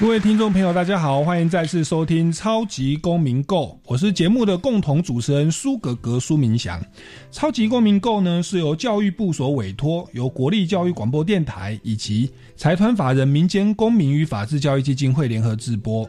各位听众朋友，大家好，欢迎再次收听《超级公民购》，我是节目的共同主持人苏格格苏明祥。《超级公民购》呢是由教育部所委托，由国立教育广播电台以及财团法人民间公民与法治教育基金会联合制播。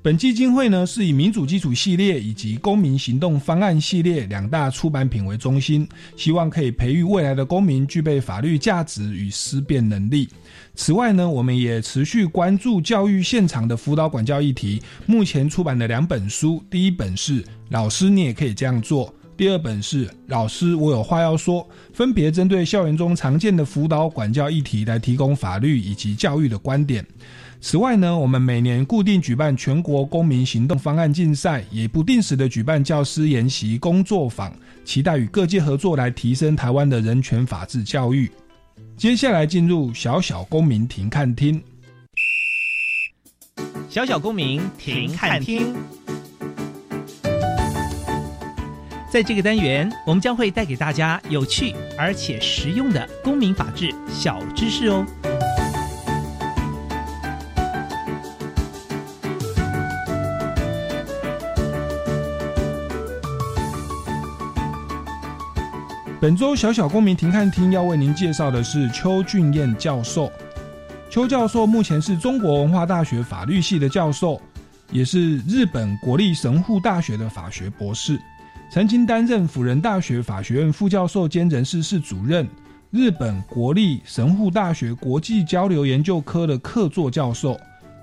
本基金会呢是以民主基础系列以及公民行动方案系列两大出版品为中心，希望可以培育未来的公民具备法律价值与思辨能力。此外呢，我们也持续关注教育现场的辅导管教议题。目前出版的两本书，第一本是《老师你也可以这样做》，第二本是《老师我有话要说》，分别针对校园中常见的辅导管教议题来提供法律以及教育的观点。此外呢，我们每年固定举办全国公民行动方案竞赛，也不定时的举办教师研习工作坊，期待与各界合作来提升台湾的人权法治教育。接下来进入小小公民庭看厅。小小公民停看厅，在这个单元，我们将会带给大家有趣而且实用的公民法治小知识哦。本周小小公民庭看厅要为您介绍的是邱俊彦教授。邱教授目前是中国文化大学法律系的教授，也是日本国立神户大学的法学博士，曾经担任辅仁大学法学院副教授兼人事室主任，日本国立神户大学国际交流研究科的客座教授，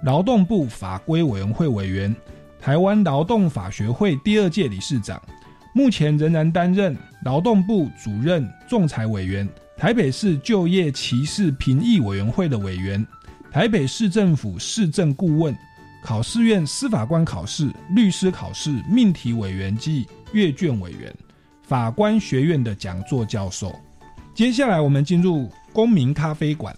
劳动部法规委员会委员，台湾劳动法学会第二届理事长。目前仍然担任劳动部主任仲裁委员、台北市就业歧视评议委员会的委员、台北市政府市政顾问、考试院司法官考试、律师考试命题委员及阅卷委员、法官学院的讲座教授。接下来，我们进入公民咖啡馆。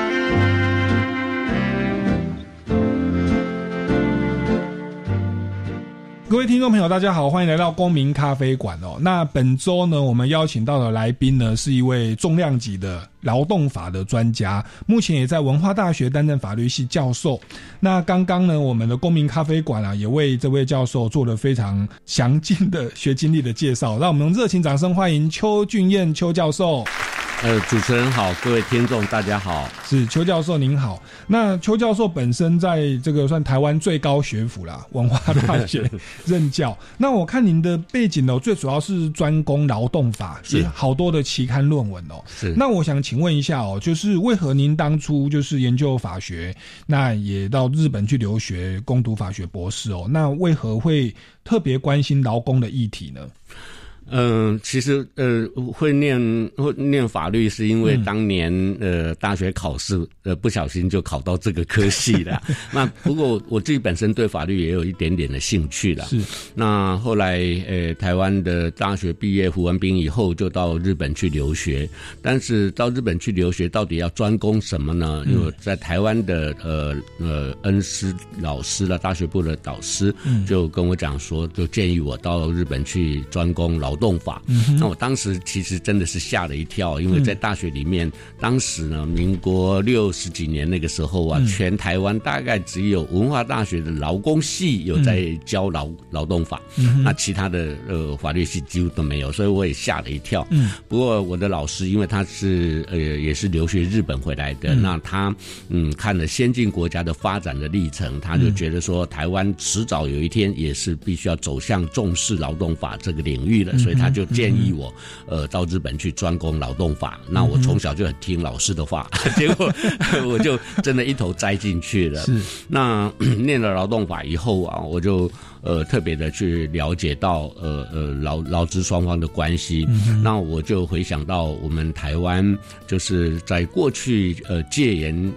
各位听众朋友，大家好，欢迎来到公民咖啡馆哦。那本周呢，我们邀请到的来宾呢，是一位重量级的劳动法的专家，目前也在文化大学担任法律系教授。那刚刚呢，我们的公民咖啡馆啊，也为这位教授做了非常详尽的学经历的介绍。让我们用热情掌声欢迎邱俊彦邱教授。呃，主持人好，各位听众大家好，是邱教授您好。那邱教授本身在这个算台湾最高学府啦，文化大学 任教。那我看您的背景呢，最主要是专攻劳动法，是好多的期刊论文哦。是。那我想请问一下哦，就是为何您当初就是研究法学，那也到日本去留学攻读法学博士哦？那为何会特别关心劳工的议题呢？嗯，其实呃，会念会念法律是因为当年呃大学考试呃不小心就考到这个科系了。那不过我自己本身对法律也有一点点的兴趣了。是。那后来呃台湾的大学毕业服完兵以后就到日本去留学，但是到日本去留学到底要专攻什么呢？因为在台湾的呃呃恩师老师了，大学部的导师就跟我讲说，就建议我到日本去专攻劳。动法，那我当时其实真的是吓了一跳，因为在大学里面，当时呢，民国六十几年那个时候啊，全台湾大概只有文化大学的劳工系有在教劳劳动法，那其他的呃法律系几乎都没有，所以我也吓了一跳。不过我的老师因为他是呃也是留学日本回来的，那他嗯看了先进国家的发展的历程，他就觉得说台湾迟早有一天也是必须要走向重视劳动法这个领域了。所以他就建议我，呃，到日本去专攻劳动法。那我从小就很听老师的话，结果 我就真的一头栽进去了。是，那 念了劳动法以后啊，我就。呃，特别的去了解到呃呃劳劳资双方的关系，那我就回想到我们台湾就是在过去呃戒严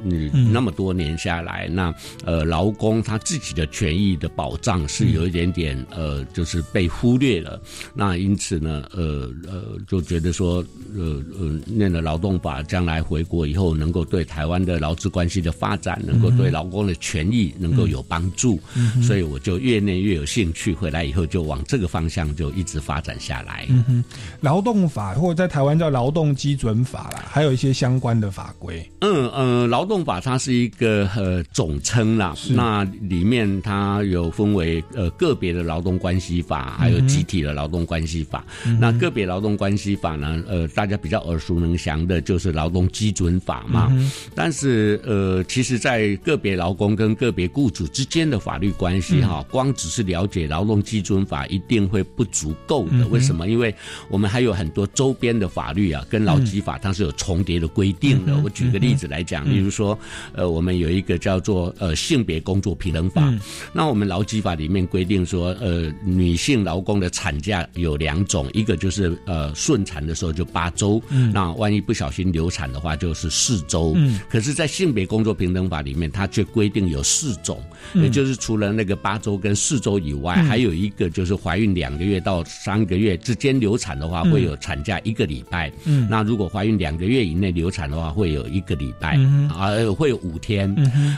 那么多年下来，那呃劳工他自己的权益的保障是有一点点呃就是被忽略了，那因此呢呃呃就觉得说呃呃念了劳动法，将来回国以后能够对台湾的劳资关系的发展，能够对劳工的权益能够有帮助，所以我就越念越。有兴趣回来以后就往这个方向就一直发展下来。嗯哼，劳动法或者在台湾叫劳动基准法啦，还有一些相关的法规。嗯呃，劳动法它是一个呃总称啦，那里面它有分为呃个别的劳动关系法，还有集体的劳动关系法。那个别劳动关系法呢，呃，大家比较耳熟能详的就是劳动基准法嘛。但是呃，其实，在个别劳工跟个别雇主之间的法律关系哈，光只是了解劳动基准法一定会不足够的，为什么？因为我们还有很多周边的法律啊，跟劳基法它是有重叠的规定的。我举个例子来讲，例如说，呃，我们有一个叫做呃性别工作平等法，那我们劳基法里面规定说，呃，女性劳工的产假有两种，一个就是呃顺产的时候就八周，那万一不小心流产的话就是四周。可是，在性别工作平等法里面，它却规定有四种，也就是除了那个八周跟四周。以外，还有一个就是怀孕两个月到三个月之间流产的话，会有产假一个礼拜。嗯，那如果怀孕两个月以内流产的话，会有一个礼拜，啊，会有五天。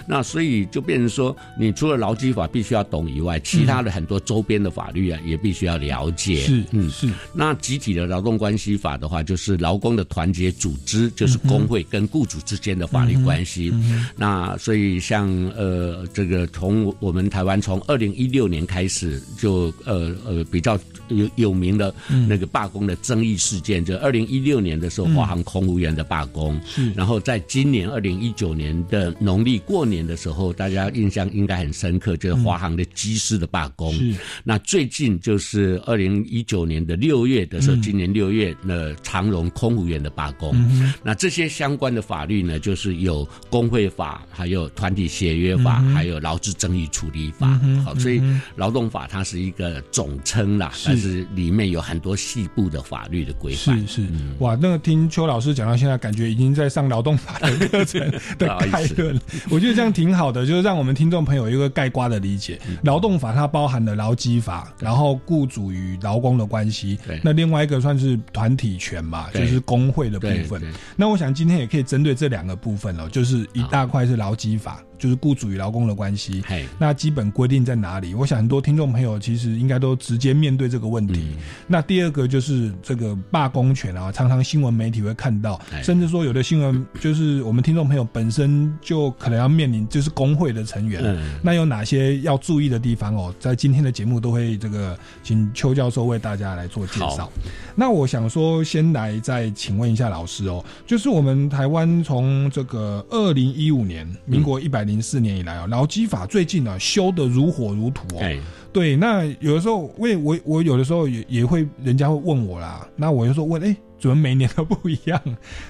那所以就变成说，你除了劳基法必须要懂以外，其他的很多周边的法律啊，也必须要了解。是，嗯，是。那集体的劳动关系法的话，就是劳工的团结组织，就是工会跟雇主之间的法律关系。那所以像呃，这个从我们台湾从二零一六年。开始就呃呃比较有有名的那个罢工的争议事件，就二零一六年的时候，华航空务员的罢工，然后在今年二零一九年的农历过年的时候，大家印象应该很深刻，就是华航的机师的罢工。那最近就是二零一九年的六月的时候，今年六月那长荣空务员的罢工。那这些相关的法律呢，就是有工会法，还有团体协约法，还有劳资争议处理法。好，所以。劳动法它是一个总称啦，但是里面有很多细部的法律的规范。是是，哇，那个听邱老师讲到现在，感觉已经在上劳动法的课程的概论。我觉得这样挺好的，就是让我们听众朋友一个概括的理解。劳动法它包含了劳基法，然后雇主与劳工的关系。那另外一个算是团体权嘛，就是工会的部分。那我想今天也可以针对这两个部分哦，就是一大块是劳基法。就是雇主与劳工的关系，那基本规定在哪里？我想很多听众朋友其实应该都直接面对这个问题。那第二个就是这个罢工权啊，常常新闻媒体会看到，甚至说有的新闻就是我们听众朋友本身就可能要面临，就是工会的成员。那有哪些要注意的地方哦？在今天的节目都会这个请邱教授为大家来做介绍。那我想说，先来再请问一下老师哦，就是我们台湾从这个二零一五年，民国一百。零四年以来啊，劳基法最近呢修的如火如荼哦。对，那有的时候，为我我有的时候也也会，人家会问我啦，那我就说问，哎，怎么每年都不一样？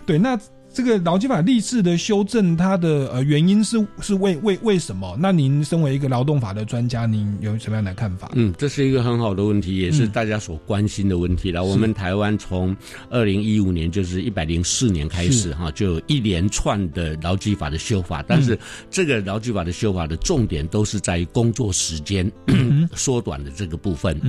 对，那。这个劳基法历次的修正，它的呃原因是是为为为什么？那您身为一个劳动法的专家，您有什么样的看法？嗯，这是一个很好的问题，也是大家所关心的问题了。我们台湾从二零一五年，就是一百零四年开始哈，就有一连串的劳基法的修法，但是这个劳基法的修法的重点都是在于工作时间 缩短的这个部分。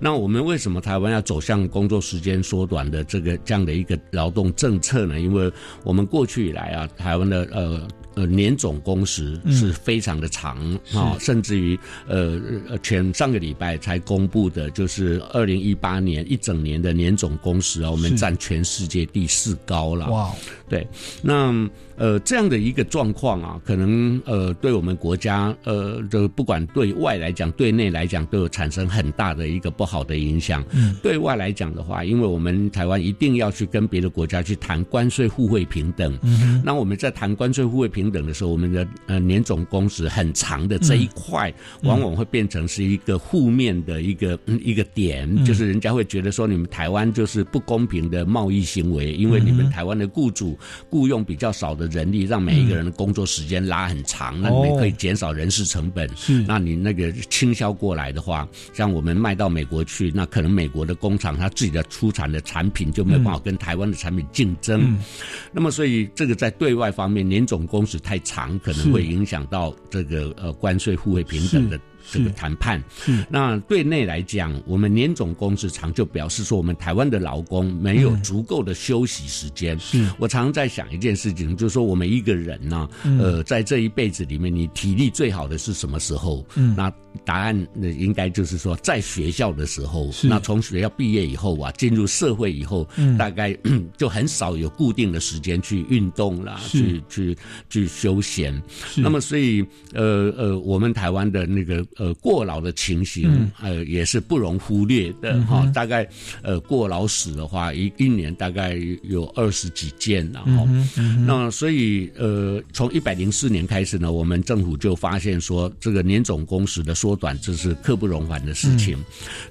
那我们为什么台湾要走向工作时间缩短的这个这样的一个劳动政策呢？因为我我们过去以来啊，台湾的呃呃年总工时是非常的长啊，甚至于呃前上个礼拜才公布的，就是二零一八年一整年的年总工时啊，我们占全世界第四高了。哇，对，那。呃，这样的一个状况啊，可能呃，对我们国家呃，的不管对外来讲，对内来讲，都有产生很大的一个不好的影响。嗯，对外来讲的话，因为我们台湾一定要去跟别的国家去谈关税互惠平等。嗯，那我们在谈关税互惠平平等的时候，我们的呃年总工时很长的这一块，往往会变成是一个负面的一个、嗯一个点，就是人家会觉得说你们台湾就是不公平的贸易行为，因为你们台湾的雇主雇佣比较少的人力，让每一个人的工作时间拉很长，那你们可以减少人事成本。是。那你那个倾销过来的话，像我们卖到美国去，那可能美国的工厂它自己的出产的产品就没有办法跟台湾的产品竞争。那么，所以这个在对外方面，年总工时太长，可能会影响到这个呃关税互惠平等的。这个谈判，那对内来讲，我们年总工时长就表示说，我们台湾的劳工没有足够的休息时间。是我常常在想一件事情，就是说我们一个人呢，呃，在这一辈子里面，你体力最好的是什么时候？嗯，那答案那，应该就是说，在学校的时候。那从学校毕业以后啊，进入社会以后，大概 就很少有固定的时间去运动啦，去去去休闲。那么，所以呃呃，我们台湾的那个。呃，过劳的情形，呃，也是不容忽略的哈。大概，呃，过劳死的话，一一年大概有二十几件然后，那所以，呃，从一百零四年开始呢，我们政府就发现说，这个年总工时的缩短，这是刻不容缓的事情。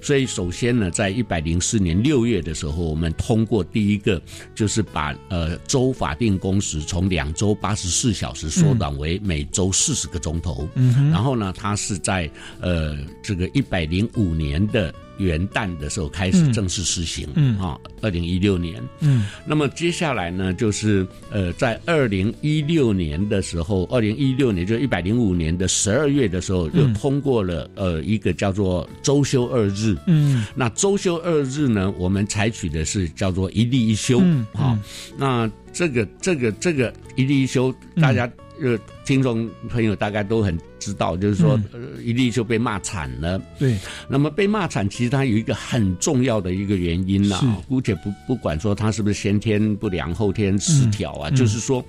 所以，首先呢，在一百零四年六月的时候，我们通过第一个，就是把呃周法定工时从两周八十四小时缩短为每周四十个钟头。嗯，然后呢，它是在呃，这个一百零五年的元旦的时候开始正式实行，嗯。啊，二零一六年，嗯，那么接下来呢，就是呃，在二零一六年的时候，二零一六年就一百零五年的十二月的时候，又通过了呃一个叫做周休二日，嗯，那周休二日呢，我们采取的是叫做一例一休，啊，那这个这个这个一例一休，大家呃听众朋友大概都很。知道，就是说，呃，一例就被骂惨了。对，那么被骂惨，其实它有一个很重要的一个原因呐。姑且不不管说他是不是先天不良、后天失调啊，就是说，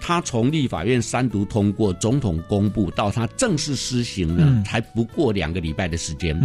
他从立法院三读通过、总统公布到他正式施行呢，才不过两个礼拜的时间，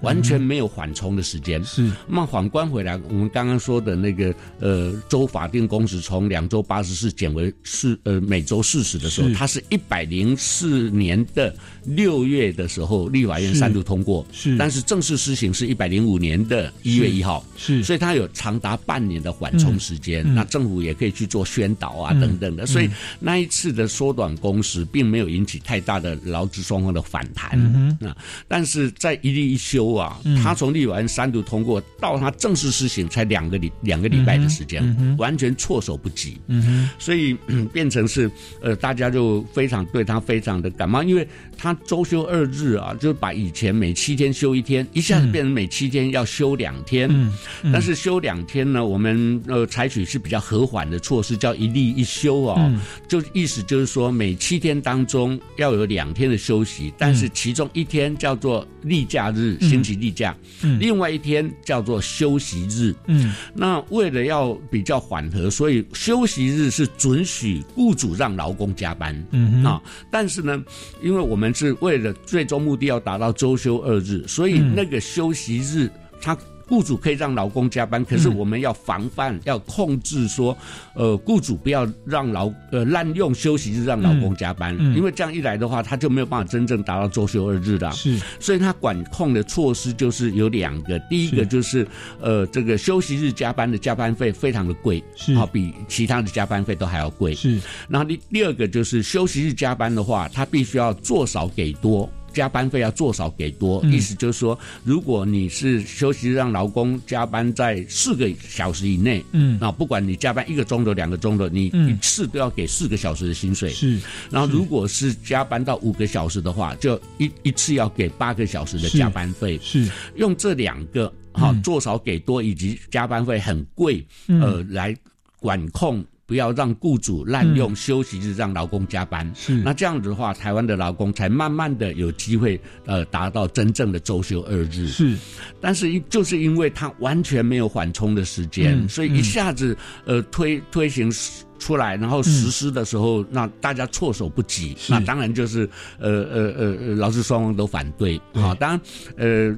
完全没有缓冲的时间。是，那么反观回来，我们刚刚说的那个呃，周法定工时从两周八十四减为四呃每周四十的时候，它是一百零四年的。六月的时候，立法院三度通过，是，但是正式施行是一百零五年的一月一号，是，所以它有长达半年的缓冲时间。那政府也可以去做宣导啊，等等的。所以那一次的缩短工时，并没有引起太大的劳资双方的反弹啊。但是在一例一休啊，他从立法院三度通过到他正式施行，才两个礼两个礼拜的时间，完全措手不及。嗯所以变成是呃，大家就非常对他非常的感冒，因为。他周休二日啊，就是把以前每七天休一天，一下子变成每七天要休两天。嗯，但是休两天呢，我们呃采取是比较和缓的措施，叫一例一休哦。嗯，就意思就是说，每七天当中要有两天的休息，但是其中一天叫做例假日，星期例假。嗯，另外一天叫做休息日。嗯，那为了要比较缓和，所以休息日是准许雇主让劳工加班。嗯啊，但是呢。因为我们是为了最终目的要达到周休二日，所以那个休息日，他雇主可以让劳工加班，可是我们要防范、要控制，说，呃，雇主不要让劳呃滥用休息日让劳工加班，因为这样一来的话，他就没有办法真正达到周休二日的。是，所以他管控的措施就是有两个，第一个就是呃，这个休息日加班的加班费非常的贵，是，好比其他的加班费都还要贵。是，然后第第二个就是休息日加班的话，他必须要做少给多。加班费要做少给多，意思就是说，如果你是休息让劳工加班在四个小时以内，嗯，那不管你加班一个钟头、两个钟头，你一次都要给四个小时的薪水。是，然后如果是加班到五个小时的话，就一一次要给八个小时的加班费。是，用这两个哈做少给多以及加班费很贵，呃，来管控。不要让雇主滥用休息日让劳工加班，是。那这样子的话，台湾的劳工才慢慢的有机会呃达到真正的周休二日。是，但是就是因为他完全没有缓冲的时间，所以一下子呃推推行出来，然后实施的时候，那大家措手不及，那当然就是呃呃呃呃，劳资双方都反对啊。当然，呃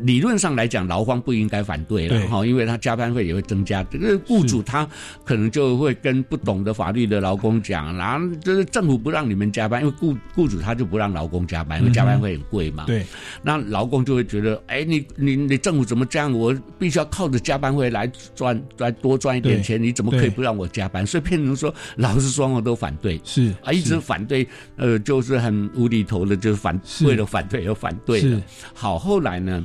理论上来讲，劳方不应该反对了哈，因为他加班费也会增加。这个雇主他可能就会跟不懂得法律的劳工讲，然后就是政府不让你们加班，因为雇雇主他就不让劳工加班，因为加班费很贵嘛。对，那劳工就会觉得，哎，你你你政府怎么这样？我必须要靠着加班费来赚来多赚一点钱，你怎么可以不让我加班？所以。变成说，老师双方都反对，是啊，一直反对，呃，就是很无厘头的，就是反为了反对而反对的。好，后来呢？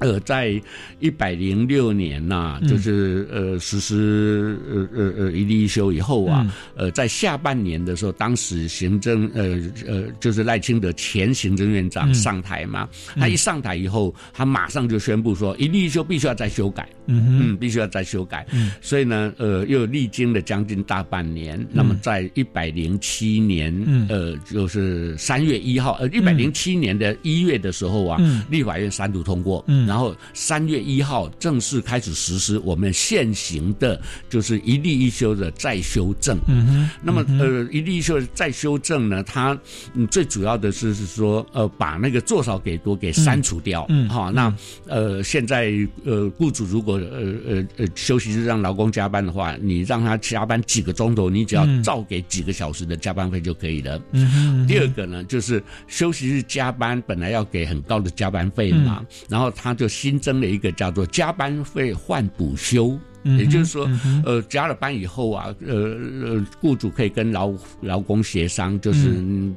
呃，在一百零六年呐，就是呃实施呃呃呃一例一休以后啊，呃，在下半年的时候，当时行政呃呃就是赖清德前行政院长上台嘛，他一上台以后，他马上就宣布说一例一休必须要再修改，嗯嗯，必须要再修改，所以呢，呃，又历经了将近大半年，那么在一百零七年，呃，就是三月一号，呃，一百零七年的一月的时候啊，立法院三读通过，嗯。然后三月一号正式开始实施我们现行的，就是一例一休的再修正。嗯哼。那么呃，一例一休的再修正呢，它嗯最主要的是是说呃把那个做少给多给删除掉。嗯。好，那呃现在呃雇主如果呃呃呃休息日让劳工加班的话，你让他加班几个钟头，你只要照给几个小时的加班费就可以了。嗯哼。第二个呢，就是休息日加班本来要给很高的加班费嘛，然后他。就新增了一个叫做加班费换补休。也就是说，呃，加了班以后啊，呃呃，雇主可以跟劳劳工协商，就是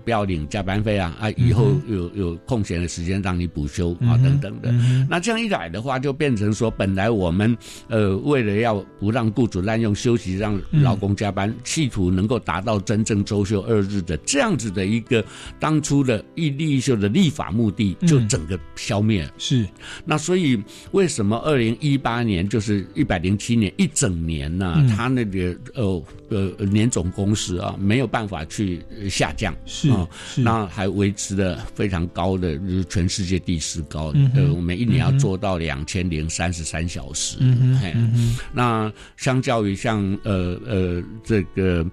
不要领加班费啊，啊，以后有有空闲的时间让你补休啊，等等的。那这样一来的话，就变成说，本来我们呃为了要不让雇主滥用休息，让劳工加班，企图能够达到真正周休二日的这样子的一个当初的一立一休的立法目的，就整个消灭。是。那所以为什么二零一八年就是一百零七？今年一整年呢，他那个呃呃年总工时啊没有办法去下降，是啊，那还维持的非常高的，就是全世界第四高。呃，我们一年要做到两千零三十三小时。嗯那相较于像呃呃这个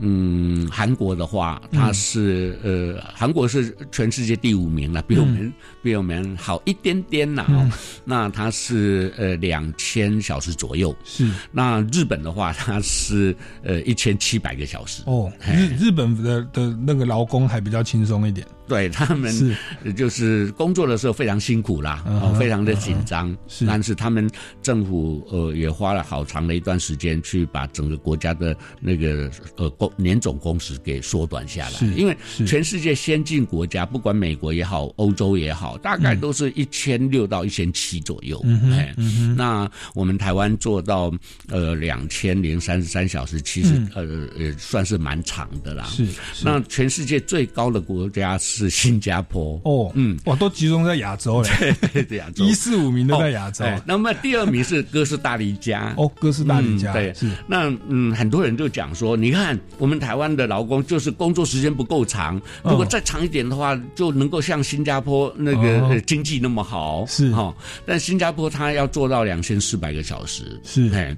嗯韩国的话，它是呃韩国是全世界第五名了，比我们比我们好一点点呐。那它是呃两千小时左右。是，那日本的话，它是呃一千七百个小时哦。日日本的的那个劳工还比较轻松一点。对他们就是工作的时候非常辛苦啦，非常的紧张。是，但是他们政府呃也花了好长的一段时间去把整个国家的那个呃工年总工时给缩短下来。因为全世界先进国家，不管美国也好，欧洲也好，大概都是一千六到一千七左右。哎，那我们台湾做到呃两千零三十三小时，其实呃也算是蛮长的啦。是，那全世界最高的国家是。是新加坡。哦，嗯，哇，都集中在亚洲嘞，对对，亚洲。一四五名都在亚洲。那么第二名是哥斯达黎加，哦，哥斯达黎加，对，是。那嗯，很多人就讲说，你看我们台湾的劳工就是工作时间不够长，如果再长一点的话，就能够像新加坡那个经济那么好，是。哈。但新加坡它要做到两千四百个小时，是，哎，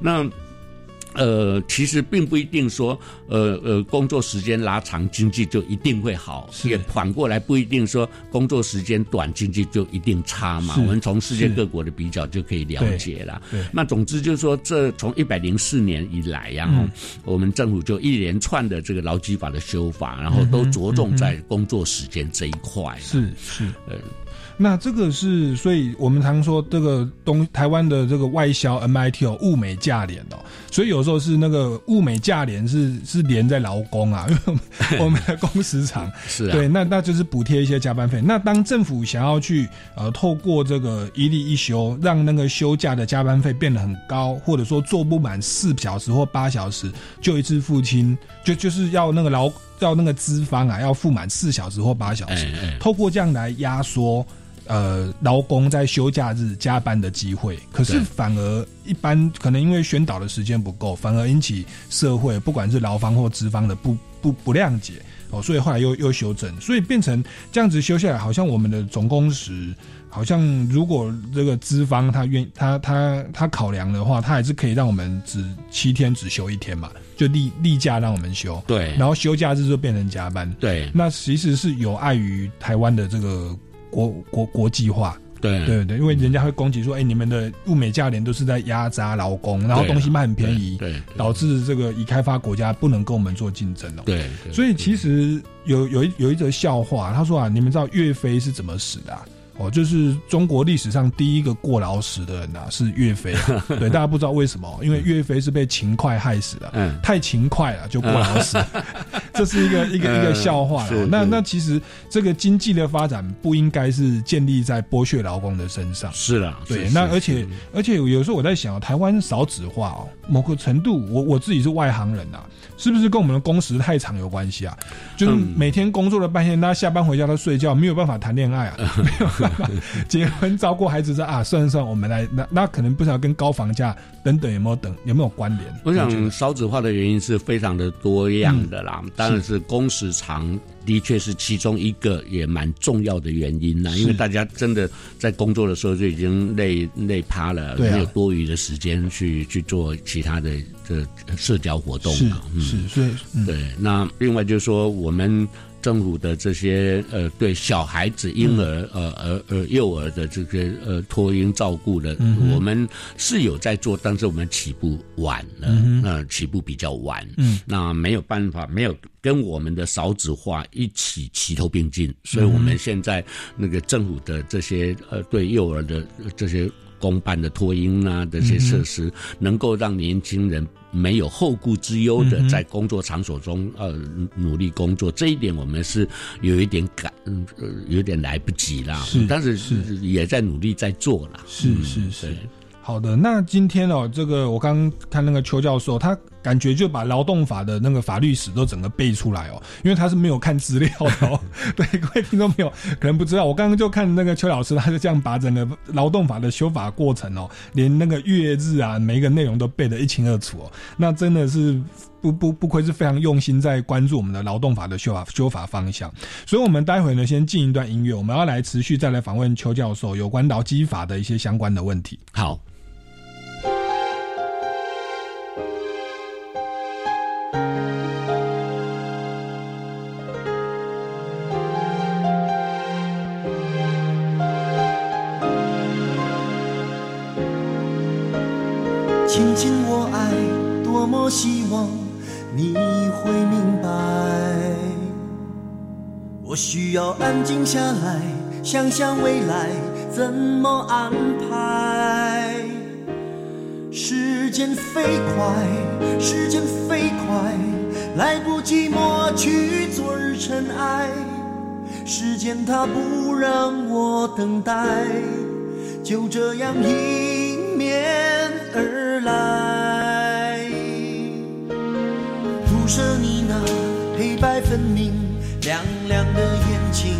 那。呃，其实并不一定说，呃呃，工作时间拉长，经济就一定会好；也反过来，不一定说工作时间短，经济就一定差嘛。我们从世界各国的比较就可以了解了。那总之就是说，这从一百零四年以来，然后我们政府就一连串的这个劳基法的修法，然后都着重在工作时间这一块。是是，呃。那这个是，所以我们常说这个东台湾的这个外销 MIT 哦，物美价廉哦，所以有时候是那个物美价廉是是连在劳工啊，因为我们的工时长 是对，那那就是补贴一些加班费。那当政府想要去呃透过这个一例一休，让那个休假的加班费变得很高，或者说做不满四小时或八小时就一次付清，就就是要那个劳要那个资方啊要付满四小时或八小时，透过这样来压缩。呃，劳工在休假日加班的机会，可是反而一般可能因为宣导的时间不够，反而引起社会不管是劳方或资方的不不不谅解。哦，所以后来又又修正，所以变成这样子修下来，好像我们的总工时。好像如果这个资方他愿他他他考量的话，他还是可以让我们只七天只休一天嘛，就例例假让我们休，对，然后休假日就变成加班，对，那其实是有碍于台湾的这个国国国际化，对。对对，因为人家会攻击说，哎，你们的物美价廉都是在压榨劳工，然后东西卖很便宜，对，导致这个已开发国家不能跟我们做竞争了，对，所以其实有有一有一则笑话，他说啊，你们知道岳飞是怎么死的？哦，就是中国历史上第一个过劳死的人呐，是岳飞。对，大家不知道为什么，因为岳飞是被勤快害死的。嗯，太勤快了就过劳死，这是一个一个一个笑话了。那那其实这个经济的发展不应该是建立在剥削劳工的身上。是啦，对。那而且而且有时候我在想，台湾少子化哦，某个程度，我我自己是外行人呐。是不是跟我们的工时太长有关系啊？就是每天工作了半天，他下班回家都睡觉，没有办法谈恋爱啊，没 有 结婚照顾孩子。说啊，算一算，我们来那那可能不知道跟高房价等等有没有等有没有关联？我想少子化的原因是非常的多样的啦，当然是工时长。的确是其中一个也蛮重要的原因啦，因为大家真的在工作的时候就已经累累趴了，没有多余的时间去去做其他的这社交活动嘛。是，所以对。那另外就是说我们。政府的这些呃，对小孩子、婴儿、呃、呃、呃、幼儿的这个呃托婴照顾的，我们是有在做，但是我们起步晚了，那起步比较晚，嗯，那没有办法，没有跟我们的少子化一起齐头并进，所以我们现在那个政府的这些呃，对幼儿的这些公办的托婴啊这些设施，能够让年轻人。没有后顾之忧的在工作场所中呃努力工作，这一点我们是有一点赶，呃有点来不及啦。是，但是是也在努力在做啦。是是是。好的，那今天哦，这个我刚看那个邱教授，他感觉就把劳动法的那个法律史都整个背出来哦，因为他是没有看资料的哦。对，各位听众朋友可能不知道，我刚刚就看那个邱老师，他就这样把整个劳动法的修法过程哦，连那个月日啊，每一个内容都背得一清二楚哦。那真的是不不不愧是非常用心在关注我们的劳动法的修法修法方向。所以，我们待会呢先进一段音乐，我们要来持续再来访问邱教授有关劳基法的一些相关的问题。好。我希望你会明白。我需要安静下来，想想未来怎么安排。时间飞快，时间飞快，来不及抹去昨日尘埃。时间它不让我等待，就这样迎面而。来，明、亮亮的眼睛。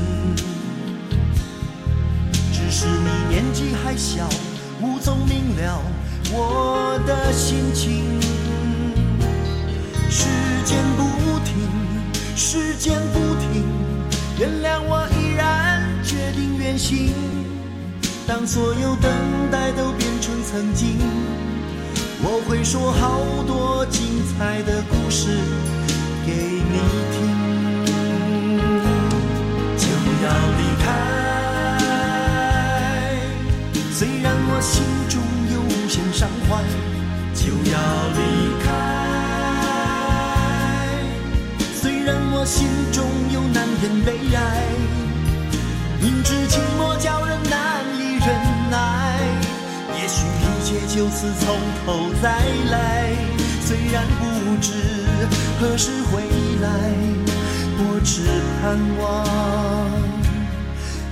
只是你年纪还小，无从明了我的心情。时间不停，时间不停，原谅我依然决定远行。当所有等待都变成曾经。我会说好多精彩的故事给你听，虽然我心中有无限伤怀，就要离开。虽然我心中有难言悲哀，明知寂寞叫人难以忍耐，也许。一切就此从头再来，虽然不知何时回来，我只盼望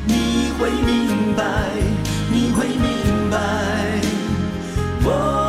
你会明白，你会明白，我。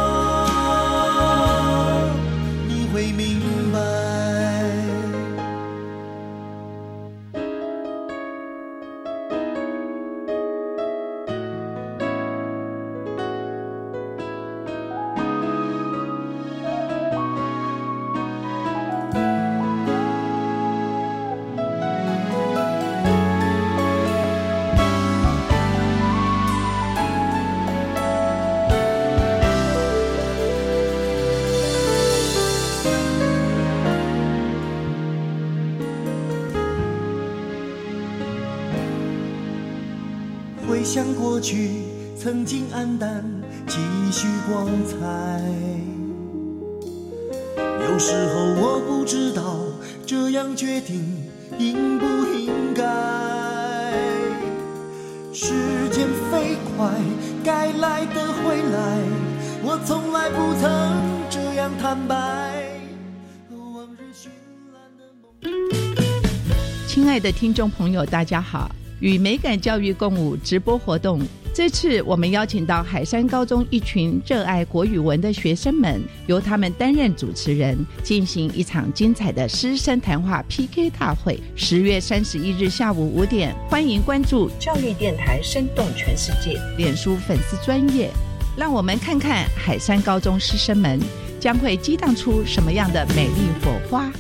想过去，曾经黯淡，继续光彩。有时候我不知道这样决定应不应该。时间飞快，该来的会来，我从来不曾这样坦白。往日绚烂的梦。亲爱的听众朋友，大家好！与美感教育共舞直播活动，这次我们邀请到海山高中一群热爱国语文的学生们，由他们担任主持人，进行一场精彩的师生谈话 PK 大会。十月三十一日下午五点，欢迎关注教育电台，生动全世界脸书粉丝专业，让我们看看海山高中师生们将会激荡出什么样的美丽火花。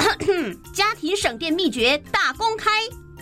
家庭省电秘诀大公开：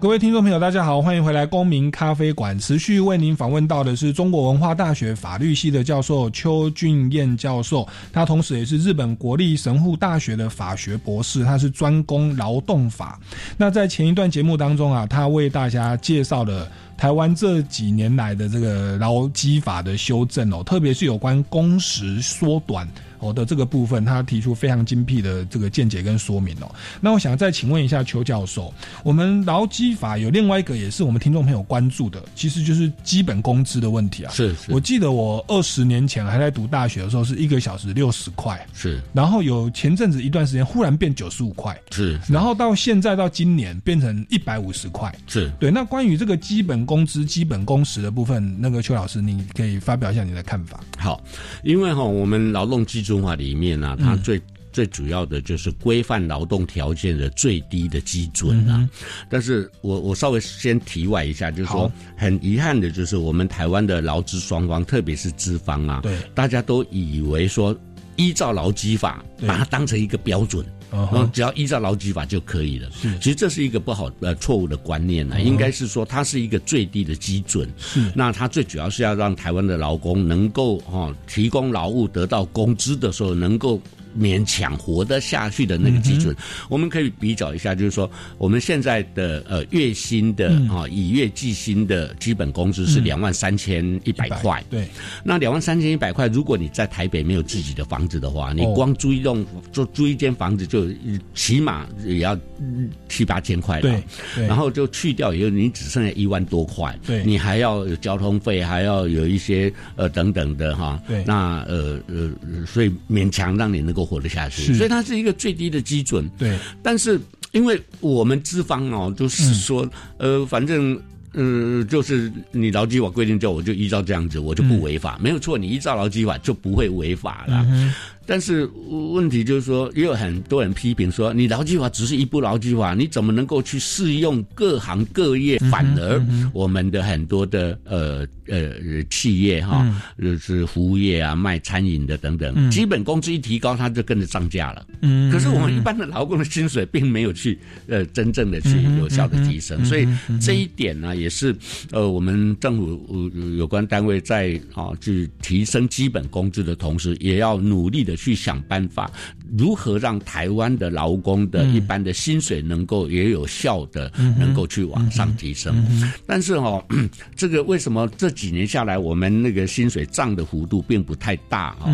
各位听众朋友，大家好，欢迎回来公民咖啡馆。持续为您访问到的是中国文化大学法律系的教授邱俊彦教授，他同时也是日本国立神户大学的法学博士，他是专攻劳动法。那在前一段节目当中啊，他为大家介绍了。台湾这几年来的这个劳基法的修正哦，特别是有关工时缩短哦的这个部分，他提出非常精辟的这个见解跟说明哦。那我想再请问一下邱教授，我们劳基法有另外一个也是我们听众朋友关注的，其实就是基本工资的问题啊。是是，我记得我二十年前还在读大学的时候，是一个小时六十块，是，然后有前阵子一段时间忽然变九十五块，是，然后到现在到今年变成一百五十块，是对。那关于这个基本工资、基本工时的部分，那个邱老师，你可以发表一下你的看法。好，因为哈、我们劳动基准法里面呢、啊，它嗯最、最主要的就是规范劳动条件的最低的基准啊。嗯。但是我我稍微先题外一下，就是说很遗憾的，就是我们台湾的劳资双方，特别是资方啊，对，大家都以为说依照劳基法把它当成一个标准。嗯然后只要依照劳基法就可以了。是，其实这是一个不好呃错误的观念呢、嗯应该是说它是一个最低的基准。是，那它最主要是要让台湾的劳工能够哦提供劳务得到工资的时候能够。勉强活得下去的那个基准，嗯我们可以比较一下，就是说我们现在的呃月薪的嗯。啊、以月计薪的基本工资是嗯。两万三千一百块。对，那两万三千一百块，如果你在台北没有自己的房子的话，你哦。光租一栋就租一间房子就呃起码也要嗯七八千块对然后就去掉以后，你只剩下一万多块。对。你还要有交通费，还要有一些呃等等的哈。对。那呃呃，所以勉强让你能够活得下去，所以它是一个最低的基准。对，但是因为我们资方哦，就是说，呃，反正。嗯，就是你劳基法规定叫我就依照这样子，我就不违法，没有错。你依照劳基法就不会违法了。嗯但是问题就是说，也有很多人批评说，你劳基法只是一部劳基法，你怎么能够去适用各行各业？反而我们的很多的呃呃企业哈，就是服务业啊、卖餐饮的等等，基本工资一提高，它就跟着涨价了。嗯，可是我们一般的劳工的薪水并没有去呃真正的去有效的提升，所以这一点呢，也是呃我们政府有关单位在啊去提升基本工资的同时，也要努力的去想办法，如何让台湾的劳工的一般的薪水能够也有效的能够去往上提升。但是哈，这个为什么这几年下来，我们那个薪水涨的幅度并不太大啊？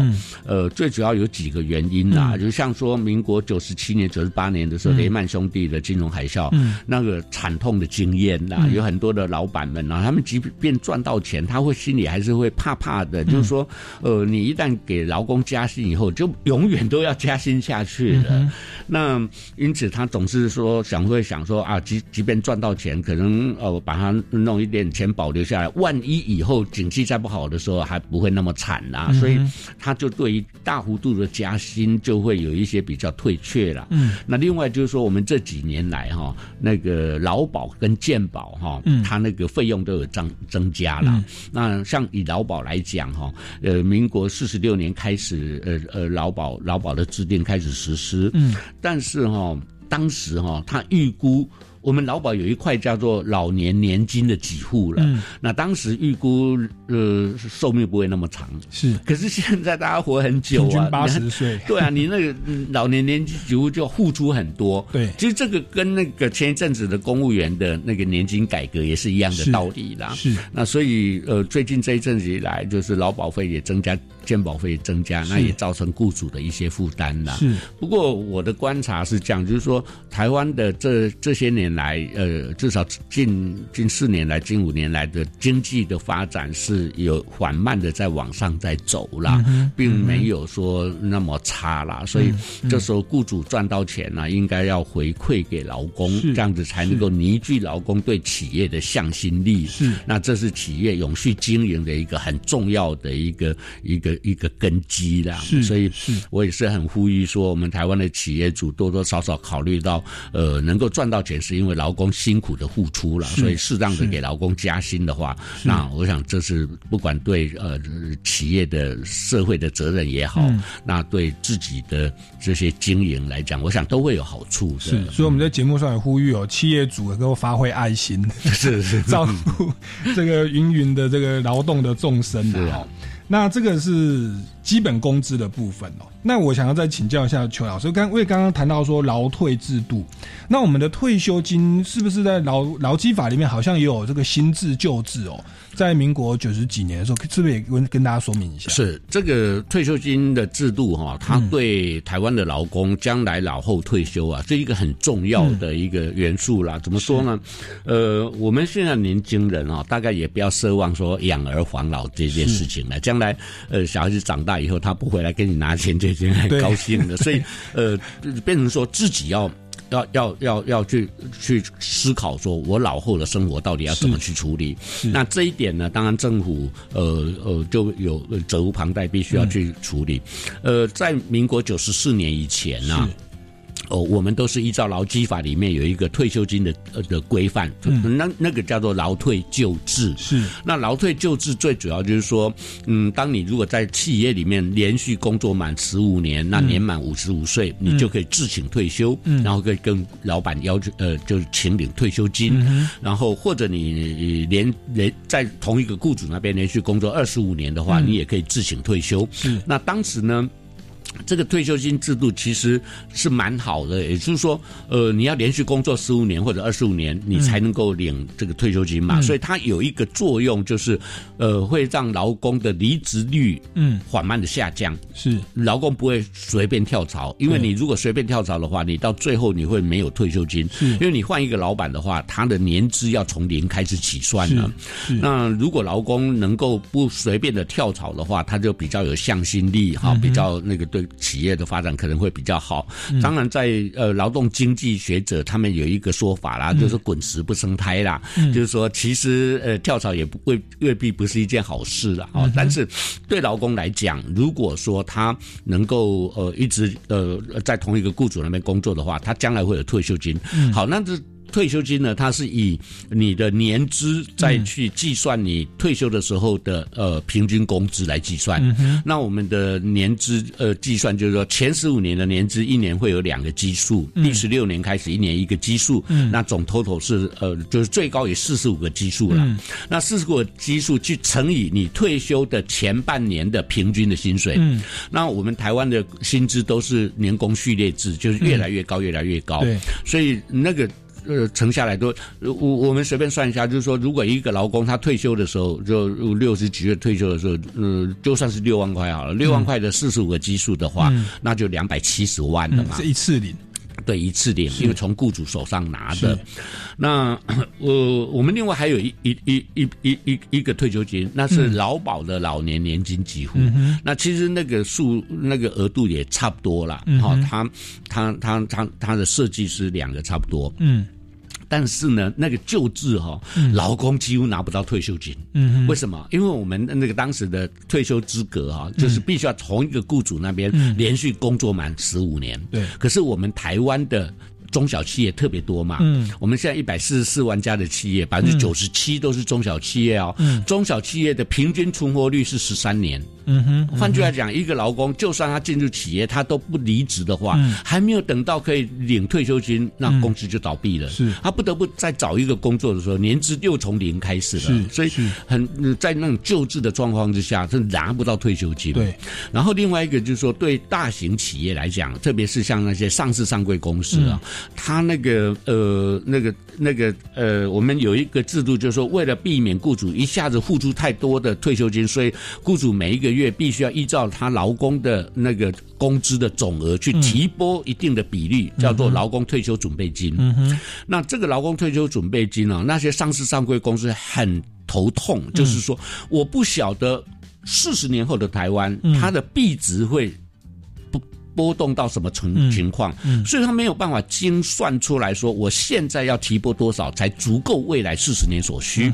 呃，最主要有几个原因啦，就像说民国九十七年、九十八年的时候，雷曼兄弟的金融海啸，那个惨痛的经验啦，有很多的老板们啊，他们即便赚到钱，他会心里还是会怕怕的，就是说，呃，你一旦给劳工加薪以后，就永远都要加薪下去的。那因此他总是说想会想说啊，即即便赚到钱，可能呃把它弄一点钱保留下来，万一以后景气再不好的时候，还不会那么惨啦。所以他就对于大幅度的加薪就会有一些比较退却了。嗯，那另外就是说，我们这几年来哈，那个劳保跟健保哈，它那个费用都有增增加了。那像以劳保来讲哈，呃，民国四十六年开始，呃呃，劳保劳保的制定开始实施。嗯，但是哈，当时哈，他预估。我们劳保有一块叫做老年年金的给付了，嗯。那当时预估呃寿命不会那么长，是，可是现在大家活很久啊，八十岁，对啊，你那个老年年金给付就要付出很多，对，其实这个跟那个前一阵子的公务员的那个年金改革也是一样的道理啦，是，那所以呃最近这一阵子以来，就是劳保费也增加。健保费增加，那也造成雇主的一些负担啦。是，不过我的观察是这样，就是说台湾的这这些年来，呃，至少近近四年来、近五年来的经济的发展是有缓慢的在往上在走啦，并没有说那么差啦。所以这时候雇主赚到钱呢，应该要回馈给劳工，这样子才能够凝聚劳工对企业的向心力。是，那这是企业永续经营的一个很重要的一个一个。一个根基啦，所以我也是很呼吁说，我们台湾的企业主多多少少考虑到，呃，能够赚到钱是因为劳工辛苦的付出了，所以适当的给劳工加薪的话，那我想这是不管对呃企业的社会的责任也好，那对自己的这些经营来讲，我想都会有好处。是，所以我们在节目上也呼吁哦，企业主能够发挥爱心，是是 照顾这个芸芸的这个劳动的众生啊。那这个是基本工资的部分哦。那我想要再请教一下邱老师，刚因为刚刚谈到说劳退制度，那我们的退休金是不是在劳劳基法里面好像也有这个新制旧制哦？在民国九十几年的时候，是不是也跟跟大家说明一下？是这个退休金的制度哈，它对台湾的劳工将来老后退休啊，是一个很重要的一个元素啦。怎么说呢？呃，我们现在年轻人啊，大概也不要奢望说养儿防老这件事情了。将来呃，小孩子长大以后，他不回来跟你拿钱就。已经很高兴了，所以呃，变成说自己要要要要要去去思考，说我老后的生活到底要怎么去处理。那这一点呢，当然政府呃呃就有责无旁贷，必须要去处理。呃，在民国九十四年以前呢。哦，我们都是依照劳基法里面有一个退休金的呃的规范，那那个叫做劳退救治。是，那劳退救治最主要就是说，嗯，当你如果在企业里面连续工作满十五年，那年满五十五岁，你就可以自请退休，然后可以跟老板要求呃，就是请领退休金。然后或者你连连在同一个雇主那边连续工作二十五年的话，你也可以自请退休。是，那当时呢？这个退休金制度其实是蛮好的，也就是说，呃，你要连续工作十五年或者二十五年，你才能够领这个退休金嘛。所以它有一个作用，就是呃，会让劳工的离职率嗯缓慢的下降。是，劳工不会随便跳槽，因为你如果随便跳槽的话，你到最后你会没有退休金。因为你换一个老板的话，他的年资要从零开始起算了。那如果劳工能够不随便的跳槽的话，他就比较有向心力哈，比较那个对。个企业的发展可能会比较好。嗯当然在，呃劳动经济学者他们有一个说法啦，嗯就是滚石不生胎啦，嗯就是说其实呃跳槽也不未未必不是一件好事啦。哦嗯，但是对劳工来讲，如果说他能够呃一直呃在同一个雇主那边工作的话，他将来会有退休金。嗯好，那这。退休金呢，它是以你的年资再去计算你退休的时候的呃平均工资来计算。嗯那我们的年资呃计算就是说，前十五年的年资一年会有两个基数，嗯第十六年开始一年一个基数，嗯那总 total 是呃就是最高也四十五个基数了。嗯那四十五个基数去乘以你退休的前半年的平均的薪水。嗯那我们台湾的薪资都是年功序列制，就是越来越高，越来越高。对，所以那个。呃，乘下来都，我我们随便算一下，就是说，如果一个劳工他退休的时候，就六十几岁退休的时候，呃，就算是六万块好了，六万块的四十五个基数的话，那就两百七十万了嘛。嗯是一次领，对，一次领，因为从雇主手上拿的。那 呃，我们另外还有一一一一一一一个退休金，那是嗯劳保的老年年金几乎。嗯那其实那个数那个额度也差不多啦。嗯哼哈、它它它它它的设计是两个差不多。嗯但是呢，那个救治哈、嗯劳工几乎拿不到退休金。为什么？因为我们那个当时的退休资格哈、就是必须要从一个雇主那边嗯连续工作满十五年。对可是我们台湾的中小企业特别多嘛，嗯我们现在一百四十四万家的企业，百分之九十七都是中小企业哦。嗯中小企业的平均存活率是十三年。嗯哼，换句话讲，一个劳工就算他进入企业，他都不离职的话，嗯还没有等到可以领退休金，那嗯公司就倒闭了。是他不得不再找一个工作的时候，年资又从零开始了。是所以很呃在那种旧制的状况之下，是拿不到退休金。对。然后另外一个就是说，对大型企业来讲，特别是像那些上市上柜公司啊，他那个呃那个那个呃，我们有一个制度，就是说为了避免雇主一下子付出太多的退休金，所以雇主每一个月必须要依照他劳工的那个工资的总额去提拨一定的比例，叫做劳工退休准备金。嗯，那这个劳工退休准备金啊，那些上市上柜公司很头痛，嗯就是说我不晓得四十年后的台湾，嗯。它的币值会不波动到什么情嗯情况，嗯所以他没有办法精算出来说，我现在要提拨多少才足够未来四十年所需。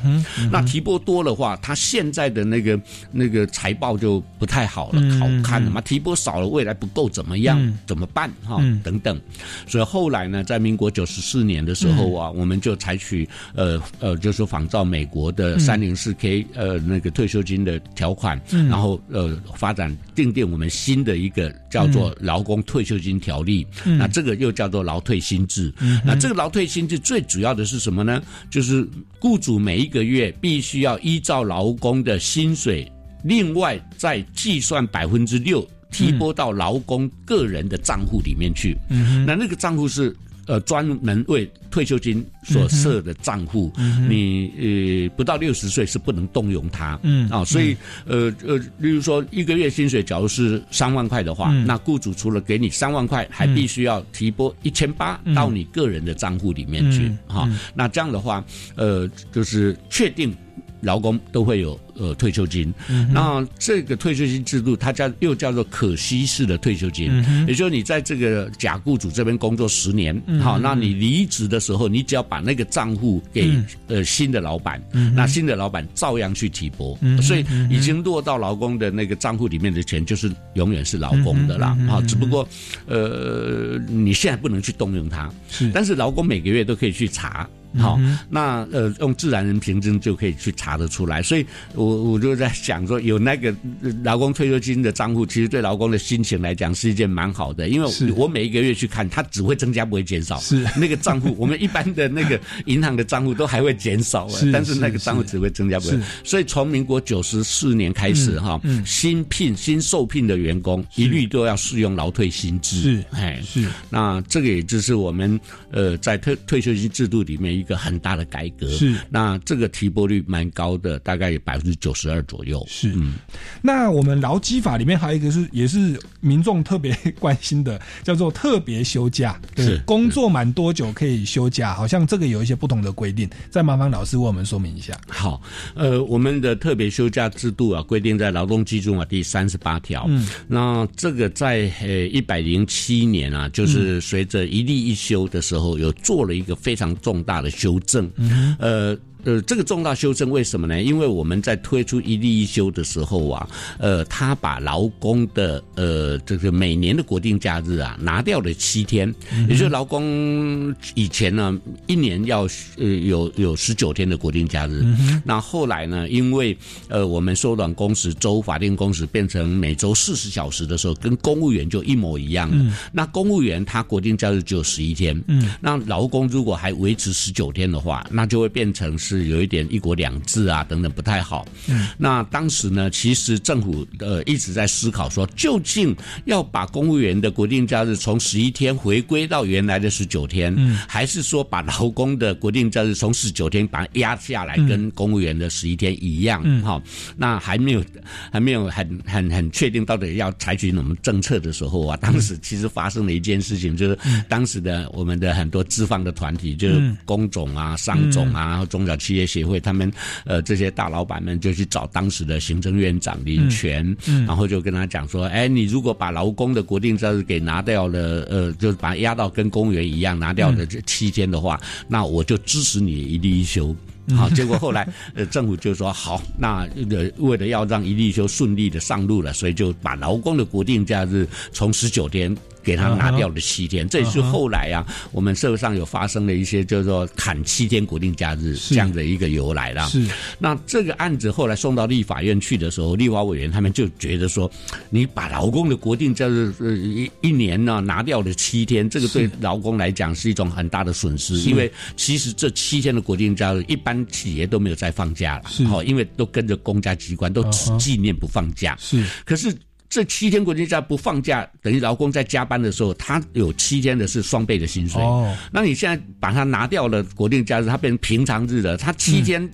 那提拨多的话，他现在的那个那个财报就不太好了，嗯好看了嘛。提拨少了，未来不够怎么样？嗯怎么办？哈、嗯等等。所以后来呢，在民国九十四年的时候啊，我们就采取呃呃，就是说仿照美国的嗯三零四 K 呃那个退休金的条款，嗯然后呃发展定定我们新的一个叫做劳工退休金条例。嗯那这个又叫做劳退新制。嗯那这个劳退新制最主要的是什么呢？就是雇主每一个月必须要依照劳工的薪水，另外再计算百分之六。提拨到劳工个人的账户里面去，嗯那那个账户是呃专门为退休金所设的账户，嗯你呃不到六十岁是不能动用它，嗯啊，所以呃呃，例如说一个月薪水假如是三万块的话，嗯。那雇主除了给你三万块，还必须要提拨一千八嗯。到你个人的账户里面去嗯，哈、嗯。那这样的话，呃，就是确定。劳工都会有呃退休金，那这个退休金制度，它叫又叫做可惜式的退休金，嗯也就是你在这个假雇主这边工作十年，好，那你离职的时候，你只要把那个账户给、嗯。呃新的老板，嗯那新的老板照样去提拨，嗯所以已经落到劳工的那个账户里面的钱，就是永远是劳工的啦嗯哼嗯，哼好，嗯哼。只不过呃你现在不能去动用它，是。但是劳工每个月都可以去查。好、那呃，用自然人凭证就可以去查得出来，所以我我就在想说，有那个呃劳工退休金的账户，其实对劳工的心情来讲是一件蛮好的，因为我每一个月去看，它只会增加不会减少。是。那个账户，我们一般的那个银行的账户都还会减少 但是那个账户只会增加不会。所以从民国九十四年开始嗯哈、嗯。新聘新受聘的员工一律都要适用劳退薪资。是哎，是。那这个也就是我们呃在退退休金制度里面一个很大的改革。是，那这个提拨率蛮高的，大概有百分之九十二左右。是，嗯，那我们劳基法里面还有一个是，也是民众特别关心的，叫做特别休假。对是，工作满多久可以休假？好像这个有一些不同的规定，再麻烦老师为我们说明一下。好，呃，我们的特别休假制度啊，规定在劳动基准法第三十八条。嗯，那这个在呃一百零七年啊，就是随着一例一休的时候，有做了一个非常重大的修正。嗯呃。呃，这个重大修正为什么呢？因为我们在推出一例一休的时候啊，呃，他把劳工的呃这个每年的国定假日啊拿掉了七天，嗯也就是劳工以前呢一年要呃有有十九天的国定假日，嗯那后来呢，因为呃我们缩短工时，周法定工时变成每周四十小时的时候，跟公务员就一模一样了。嗯那公务员他国定假日只有十一天，嗯，那劳工如果还维持十九天的话，那就会变成是有一点一国两制啊等等不太好。嗯，那当时呢，其实政府呃一直在思考说，究竟要把公务员的国定假日从十一天回归到原来的十九天，嗯。还是说把劳工的国定假日从十九天把它压下来，嗯跟公务员的十一天一样？嗯。好，那还没有还没有很很很确定到底要采取什么政策的时候啊，当时其实发生了一件事情，就是当时的我们的很多资方的团体，就是嗯。工总啊、商总啊、中小企业协会，他们呃这些大老板们就去找当时的行政院长林权，嗯嗯然后就跟他讲说，哎，你如果把劳工的国定假日给拿掉了，呃，就是把它压到跟公务员一样拿掉的这期间的话，那我就支持你一例一休。好，结果后来呃政府就说好，那呃为了要让一例休顺利的上路了，所以就把劳工的国定假日从十九天。给他拿掉了七天，这也是后来啊，我们社会上有发生了一些叫做砍七天国定假日这样的一个由来啦。是，那这个案子后来送到立法院去的时候，立法委员他们就觉得说，你把劳工的国定假日呃一一年呢拿掉了七天，这个对劳工来讲是一种很大的损失，因为其实这七天的国定假日，一般企业都没有再放假了，是。哦，因为都跟着公家机关都只纪念不放假。是，可是。这七天国定假不放假，等于劳工在加班的时候，他有七天的是双倍的薪水。哦，那你现在把它拿掉了国定假日，它变成平常日了，他七天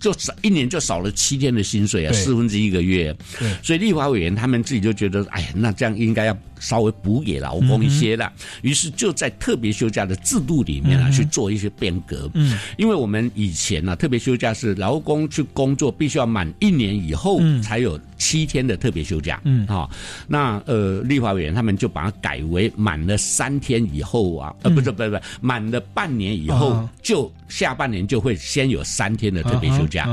就少一年就少了七天的薪水啊，四分之一个月。对，所以立法委员他们自己就觉得，哎呀，那这样应该要稍微补给劳工一些了。于是就在特别休假的制度里面啊，嗯去做一些变革。嗯，因为我们以前呢、特别休假是劳工去工作必须要满一年以后嗯才有七天的特别休假。嗯好、那呃，立法委员他们就把它改为满了三天以后啊，呃，不是不是不是，满了半年以后啊就下半年就会先有三天的特别休假。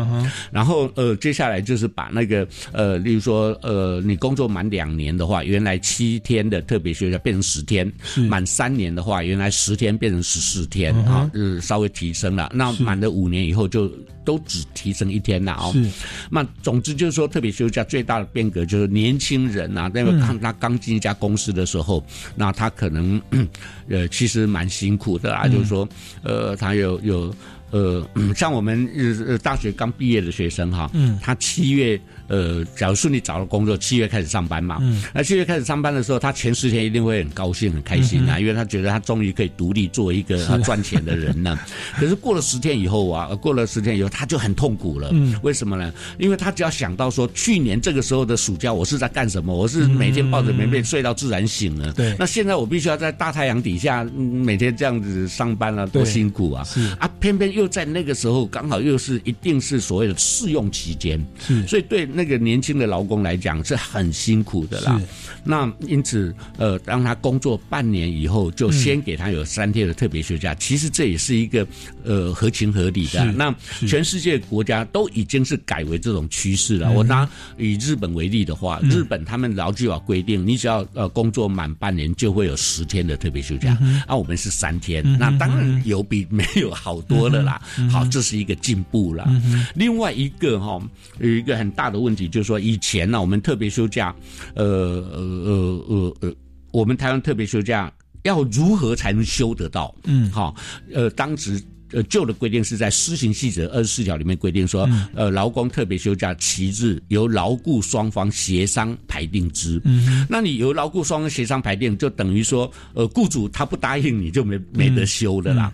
然后呃，接下来就是把那个呃，例如说呃，你工作满两年的话，原来七天的特别休假变成十天；满三年的话，原来十天变成十四天啊，呃，稍微提升了。那是满了五年以后就都只提升一天了哦。是，那总之就是说，特别休假最大的变革就是年轻人啊，因为嗯看他刚进一家公司的时候，那他可能 呃其实蛮辛苦的啊，嗯就是说呃他有有。呃，像我们呃呃大学刚毕业的学生哈，嗯他七月呃，假如顺利找到工作，七月开始上班嘛，嗯那七月开始上班的时候，他前十天一定会很高兴、很开心啊，嗯因为他觉得他终于可以独立做一个赚钱的人了。可是过了十天以后啊，过了十天以后，他就很痛苦了。嗯为什么呢？因为他只要想到说，去年这个时候的暑假我是在干什么？我是每天抱着棉被睡到自然醒了。对那现在我必须要在大太阳底下，嗯每天这样子上班啊，多辛苦啊！是啊，偏偏又在那个时候刚好又是一定是所谓的试用期间，是所以对那个年轻的劳工来讲是很辛苦的啦。那因此，呃，让他工作半年以后，就先给他有三天的特别休假，其实这也是一个呃合情合理的。啊。那全世界国家都已经是改为这种趋势了。嗯。我拿以日本为例的话，嗯。日本他们劳基法规定，你只要呃工作满半年就会有十天的特别休假，嗯啊，我们是三天。嗯，那当然有比没有好多了啦。嗯好，这是一个进步了。嗯另外一个哈、有一个很大的问题，就是说以前呢、我们特别休假，呃呃呃呃呃，我们台湾特别休假要如何才能休得到？嗯好、呃，当时。呃，旧的规定是在施行细则二十四条里面规定说，嗯呃，劳工特别休假期日由劳雇双方协商排定之。嗯那你由劳雇双方协商排定，就等于说，呃，雇主他不答应你就没没得休的啦。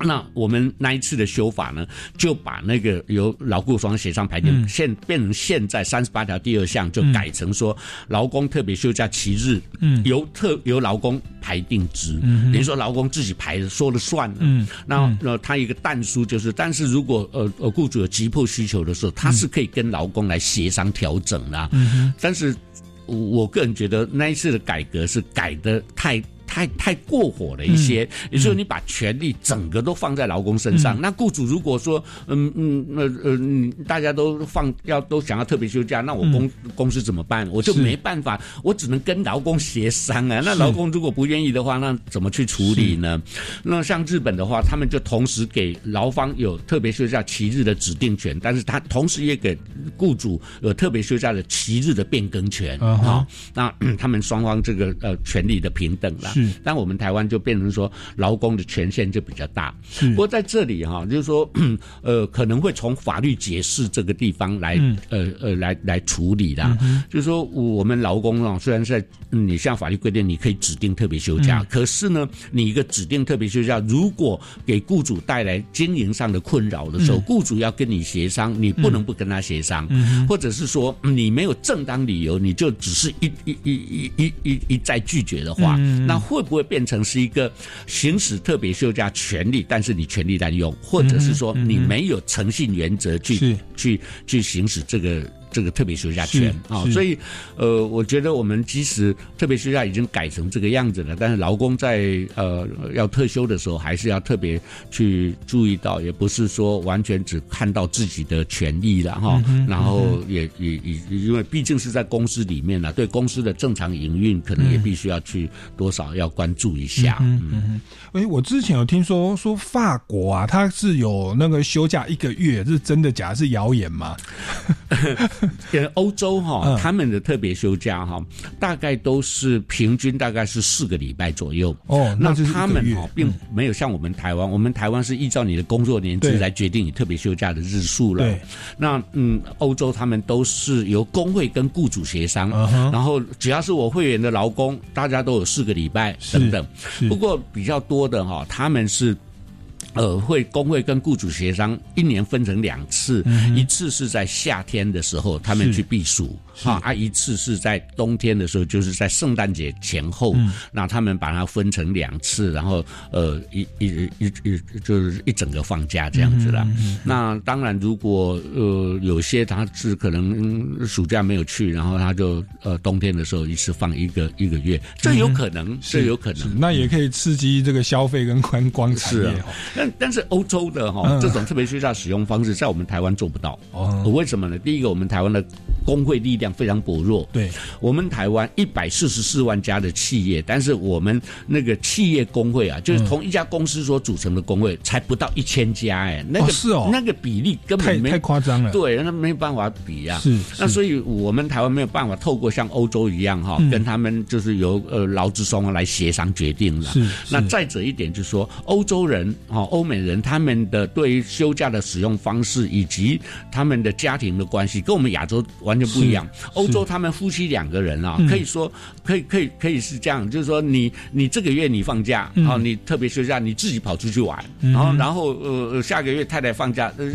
那我们那一次的修法呢，就把那个由劳雇双方协商排定嗯现变成现在三十八条第二项，就改成说劳工特别休假期日，嗯由特由劳工排定值，嗯哼等于说劳工自己排的说了算了。嗯那那他一个但书就是，但是如果呃呃雇主有急迫需求的时候，他是可以跟劳工来协商调整的啊。嗯但是我我个人觉得那一次的改革是改的太。太太过火了一些，也就是说你把权力整个都放在劳工身上，嗯那雇主如果说嗯嗯那呃嗯大家都放要都想要特别休假，那我公、公司怎么办？我就没办法，我只能跟劳工协商啊。那劳工如果不愿意的话，那怎么去处理呢？那像日本的话，他们就同时给劳方有特别休假七日的指定权，但是他同时也给雇主有特别休假的七日的变更权啊、那嗯 他们双方这个呃权利的平等了。是。但我们台湾就变成说劳工的权限就比较大。是。不过在这里哈、就是说 呃可能会从法律解释这个地方来、嗯。呃呃来来处理啦。嗯就是说我们劳工啊，虽然是在嗯你像法律规定你可以指定特别休假，嗯。可是呢，你一个指定特别休假，如果给雇主带来经营上的困扰的时候，嗯。雇主要跟你协商，你不能不跟他协商，嗯。或者是说嗯你没有正当理由，你就只是一一一一一一一再拒绝的话，嗯。那会不会变成是一个行使特别休假权利，但是你权利滥用，或者是说你没有诚信原则去、是。去去行使这个这个特别休假权啊、是所以呃，我觉得我们即使特别休假已经改成这个样子了，但是劳工在呃要特休的时候，还是要特别去注意到，也不是说完全只看到自己的权益了哈、嗯然后也也也因为毕竟是在公司里面了，对公司的正常营运，可能也嗯必须要去多少要关注一下。嗯哼嗯哼，哎、我之前有听说说法国啊，它是有那个休假一个月，是真的假的？是谣言吗？呃，欧洲哈、嗯他们的特别休假哈，大概都是平均大概是四个礼拜左右。哦那他们哈并没有像我们台湾，我们台湾是依照你的工作年资对来决定你特别休假的日数了对。那嗯，欧洲他们都是由工会跟雇主协商，嗯然后只要是我会员的劳工，大家都有四个礼拜等等。不过比较多的哈，他们是。呃，会工会跟雇主协商，一年分成两次，嗯一次是在夏天的时候他们去避暑，是啊，啊，一次是在冬天的时候，就是在圣诞节前后，嗯。那他们把它分成两次，然后呃一一一一就是一整个放假这样子啦。嗯那当然，如果呃有些他是可能、嗯暑假没有去，然后他就呃冬天的时候一次放一个一个月，这有可能，这有可能。那也可以刺激这个消费跟观光产是啊。但但是欧洲的哈、嗯。这种特别休假使用方式，在我们台湾做不到。哦。为什么呢？第一个，我们台湾的工会力量非常薄弱。对，我们台湾一百四十四万家的企业，但是我们那个企业工会啊，就是同一家公司所组成的工会，才不到一千家哎，那个、哦是哦那个比例根本没太太夸张了。对，那没办法比啊。是那所以我们台湾没有办法透过像欧洲一样哈、嗯跟他们就是由呃劳资双方来协商决定了。是是那再者一点就是说，欧洲人哈、欧美人他们的对于休假的使用方式以及他们的家庭的关系，跟我们亚洲完全不一样。是欧洲他们夫妻两个人啊，嗯。可以说可以可以可以是这样，就是说你你这个月你放假，嗯。啊、你特别休假，你自己跑出去玩，嗯。然后然后呃呃下个月太太放假，呃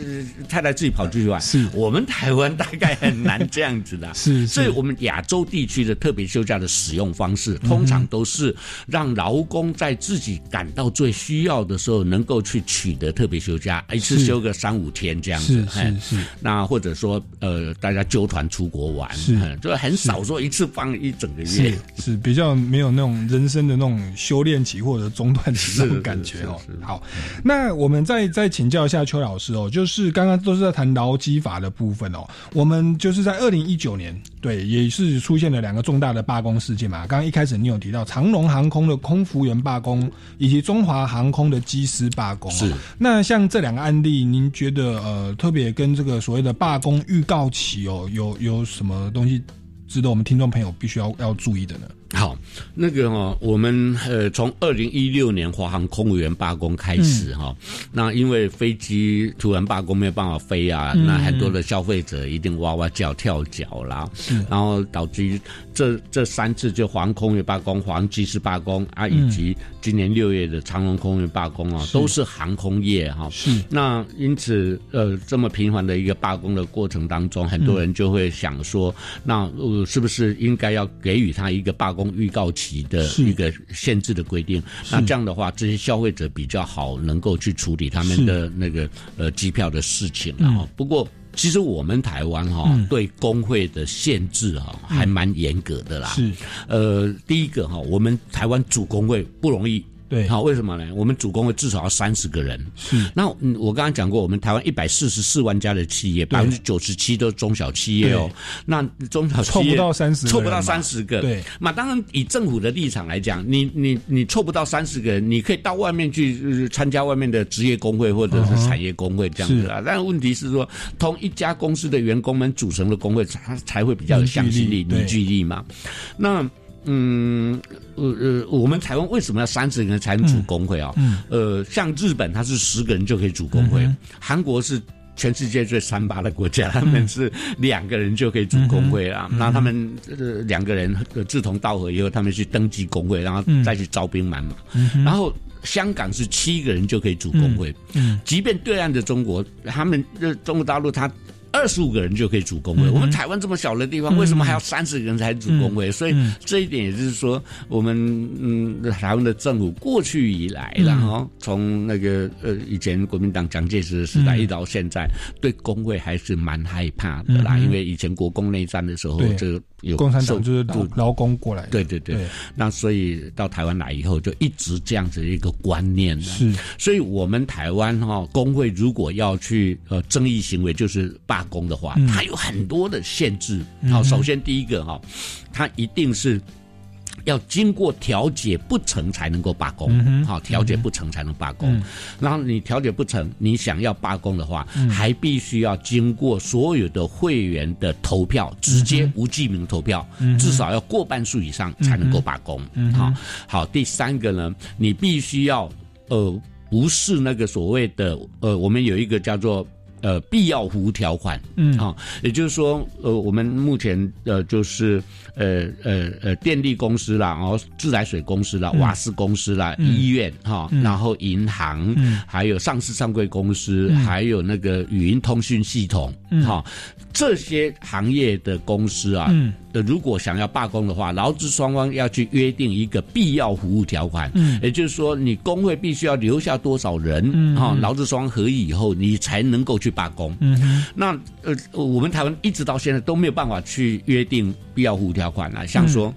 太太自己跑出去玩。是。我们台湾大概很难这样子的，是是。所以我们亚洲地区的特别休假的使用方式，通常都是让劳工在自己感到最需要的时候，能够去取得特别休假，一次休个三五天这样子。嘿。是是，那或者说呃，大家纠团出国玩，是嗯就很少说一次放一整个月是。是比较没有那种人生的那种修炼期或者中断期那种感觉哦好，那我们再再请教一下邱老师哦，就是刚刚都是在谈劳基法的部分哦，我们就是在二零一九年，对，也是出现了两个重大的罢工事件嘛。刚刚一开始你有提到长龙航空的空服员罢工，以及中华航空的机师罢工、哦。是那像这两个案例，您觉得呃，特别跟这个所谓的罢工预告期哦，有有什么东西值得我们听众朋友必须要要注意的呢？好，那个哈、我们呃从二零一六年华航空务员罢工开始哈、那因为飞机突然罢工没有办法飞啊，嗯。那很多的消费者一定哇哇叫跳脚啦，然后导致这这三次就华航空务员罢工、华航机师罢工啊，嗯。以及今年六月的长隆空运罢工啊，是。都是航空业哈、是。那因此，呃，这么频繁的一个罢工的过程当中，很多人就会想说，那呃，是不是应该要给予他一个罢工预告期的一个限制的规定？那这样的话，这些消费者比较好能够去处理他们的那个呃机票的事情了嗯。不过。其实我们台湾哈、嗯对工会的限制哈、还蛮严格的啦。是，呃，第一个哈、我们台湾主工会不容易。对好，为什么呢？我们主工会至少要三十个人。是，那嗯我刚刚讲过，我们台湾一百四十四万家的企业，百分之九十七都是中小企业哦。那中小企业凑不到30个凑不到三十个。对，那，当然以政府的立场来讲，你你你凑不到三十个人，你可以到外面去、呃参加外面的职业工会或者是产业工会这样子啊。但问题是说，同一家公司的员工们组成的工会，才才会比较有向心力、凝聚力嘛。那嗯，呃呃，我们台湾为什么要三十个人才能组工会啊？嗯。呃，像日本，它是十个人就可以组工会；韩、国是全世界最三八的国家，他们是两个人就可以组工会啊。那他们呃两个人呃志同道合以后，他们去登记工会，然后再去招兵买马。然后香港是七个人就可以组工会，嗯。即便对岸的中国，他们呃中国大陆它。二十五个人就可以组工会，嗯我们台湾这么小的地方，为什么还要三十个人才组工会？所以嗯。这一点也就是说，我们嗯台湾的政府过去以来嗯。然后从那个呃以前国民党蒋介石的时代嗯。一直到现在，对工会还是蛮害怕的啦，嗯因为以前国共内战的时候对，这个有共产党就是劳劳工过来的，对对对，对。那所以到台湾来以后，就一直这样子一个观念呢。是，所以我们台湾哈、工会如果要去呃争议行为，就是罢工的话，嗯它有很多的限制。嗯好、首先第一个哈、它一定是。要经过调解不成才能够罢工，好、调解不成才能罢工。嗯然后你调解不成，你想要罢工的话，嗯还必须要经过所有的会员的投票，直接无记名投票，至少要过半数以上才能够罢工。好、好，第三个呢，你必须要呃，不是那个所谓的呃，我们有一个叫做。呃，必要服务条款，嗯。啊、也就是说，呃，我们目前呃，就是呃呃呃，电力公司啦，然后自来水公司啦，嗯。瓦斯公司啦，嗯。医院哈、嗯。然后银行，嗯。还有上市上柜公司，嗯。还有那个语音通讯系统，嗯。哈、这些行业的公司啊，如果想要罢工的话，劳资双方要去约定一个必要服务条款，嗯。也就是说，你工会必须要留下多少人，嗯哈、嗯。劳资双方合议以后，你才能够去罢工。嗯那呃，我们台湾一直到现在都没有办法去约定必要服务条款啊，像说，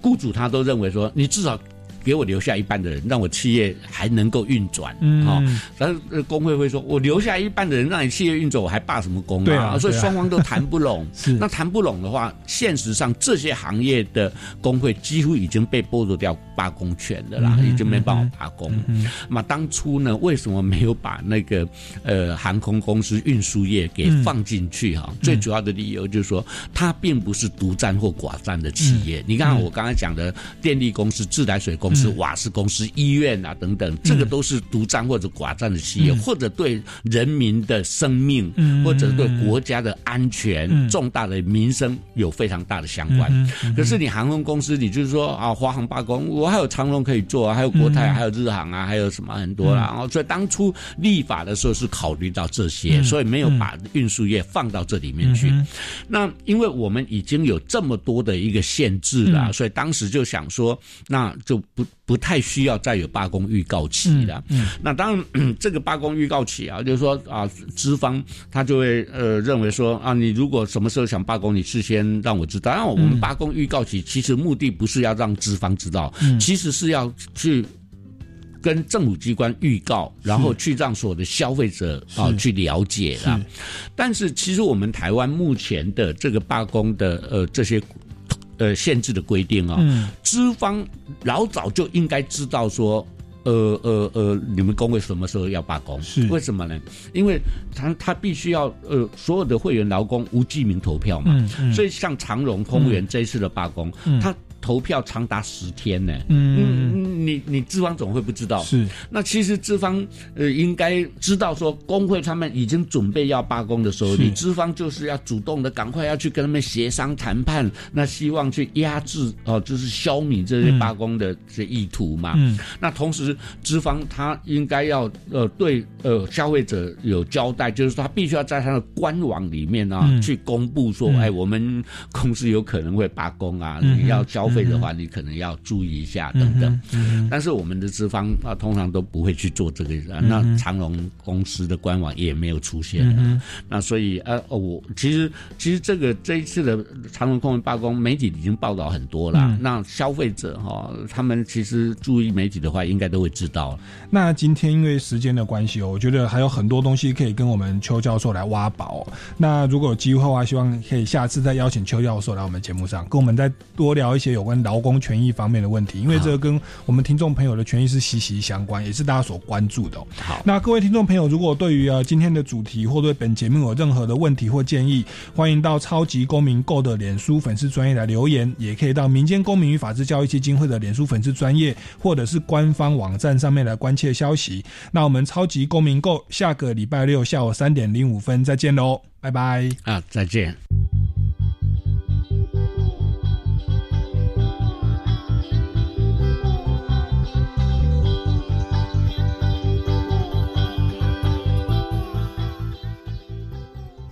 雇主他都认为说，你至少。给我留下一半的人，让我企业还能够运转，嗯。哦，然后呃工会会说，我留下一半的人让你企业运转，我还罢什么工对啊所以双方都谈不拢。是。那谈不拢的话，现实上这些行业的工会几乎已经被剥夺掉罢工权的啦，嗯已经没办法罢工。嗯那当初呢，为什么没有把那个呃航空公司、运输业给嗯放进去哈、最主要的理由就是说，它并不是独占或寡占的企业。你看我刚才讲的电力公司、自来水公司、嗯。瓦斯公司、医院啊等等，这个都是独占或者寡占的企业，嗯。或者对人民的生命、嗯。或者对国家的安全、嗯。重大的民生有非常大的相关。可是你航空公司，你就是说啊，华航罢工，我还有长龙可以做啊，还有国泰，嗯。还有日航啊，还有什么很多啦。然后、所以当初立法的时候是考虑到这些，嗯。所以没有把运输业放到这里面去。嗯那因为我们已经有这么多的一个限制了，嗯。所以当时就想说，那就不不太需要再有罢工预告期了。嗯那当然，这个罢工预告期啊，就是说啊，资方他就会呃认为说啊，你如果什么时候想罢工，你事先让我知道。然后我们嗯罢工预告期其实目的不是要让资方知道，嗯其实是要去。跟政府机关预告，然后去让所有的消费者啊去了解啦。但是其实我们台湾目前的这个罢工的呃这些呃限制的规定啊、嗯资方老早就应该知道说。呃呃呃，你们工会什么时候要罢工？是为什么呢？因为他他必须要呃，所有的会员劳工无记名投票嘛，嗯嗯所以像长荣空员这一次的罢工，嗯他投票长达十天呢。嗯，你你资方总会不知道？是。那其实资方呃应该知道说，工会他们已经准备要罢工的时候，你资方就是要主动的赶快要去跟他们协商谈判，那希望去压制哦，就是消弭这些罢工的这意图嘛。嗯。那同时资方他应该要呃对呃消费者有交代，就是说他必须要在他的官网里面啊、嗯去公布说，哎，我们公司有可能会罢工啊，嗯你要消费的话，你可能要注意一下等等。但是我们的资方啊，通常都不会去做这个。啊那长隆公司的官网也没有出现。嗯那所以呃，哦我其实其实这个这一次的长隆工人罢工，媒体已经报道很多了。嗯那消费者哈、他们其实注意媒体的话，应该都会知道。那今天因为时间的关系哦，我觉得还有很多东西可以跟我们邱教授来挖宝、哦。那如果有机会的话，希望可以下次再邀请邱教授来我们节目上，跟我们再多聊一些有关劳工权益方面的问题，因为这个跟我们听众朋友的权益是息息相关，也是大家所关注的、哦。好，那各位听众朋友，如果对于呃今天的主题或对本节目有任何的问题或建议，欢迎到超级公民购的脸书粉丝专业来留言，也可以到民间公民与法治教育基金会的脸书粉丝专业或者是官方网站上面来关切消息。那我们超级公民购下个礼拜六下午三点零五分再见喽，拜拜啊，再见。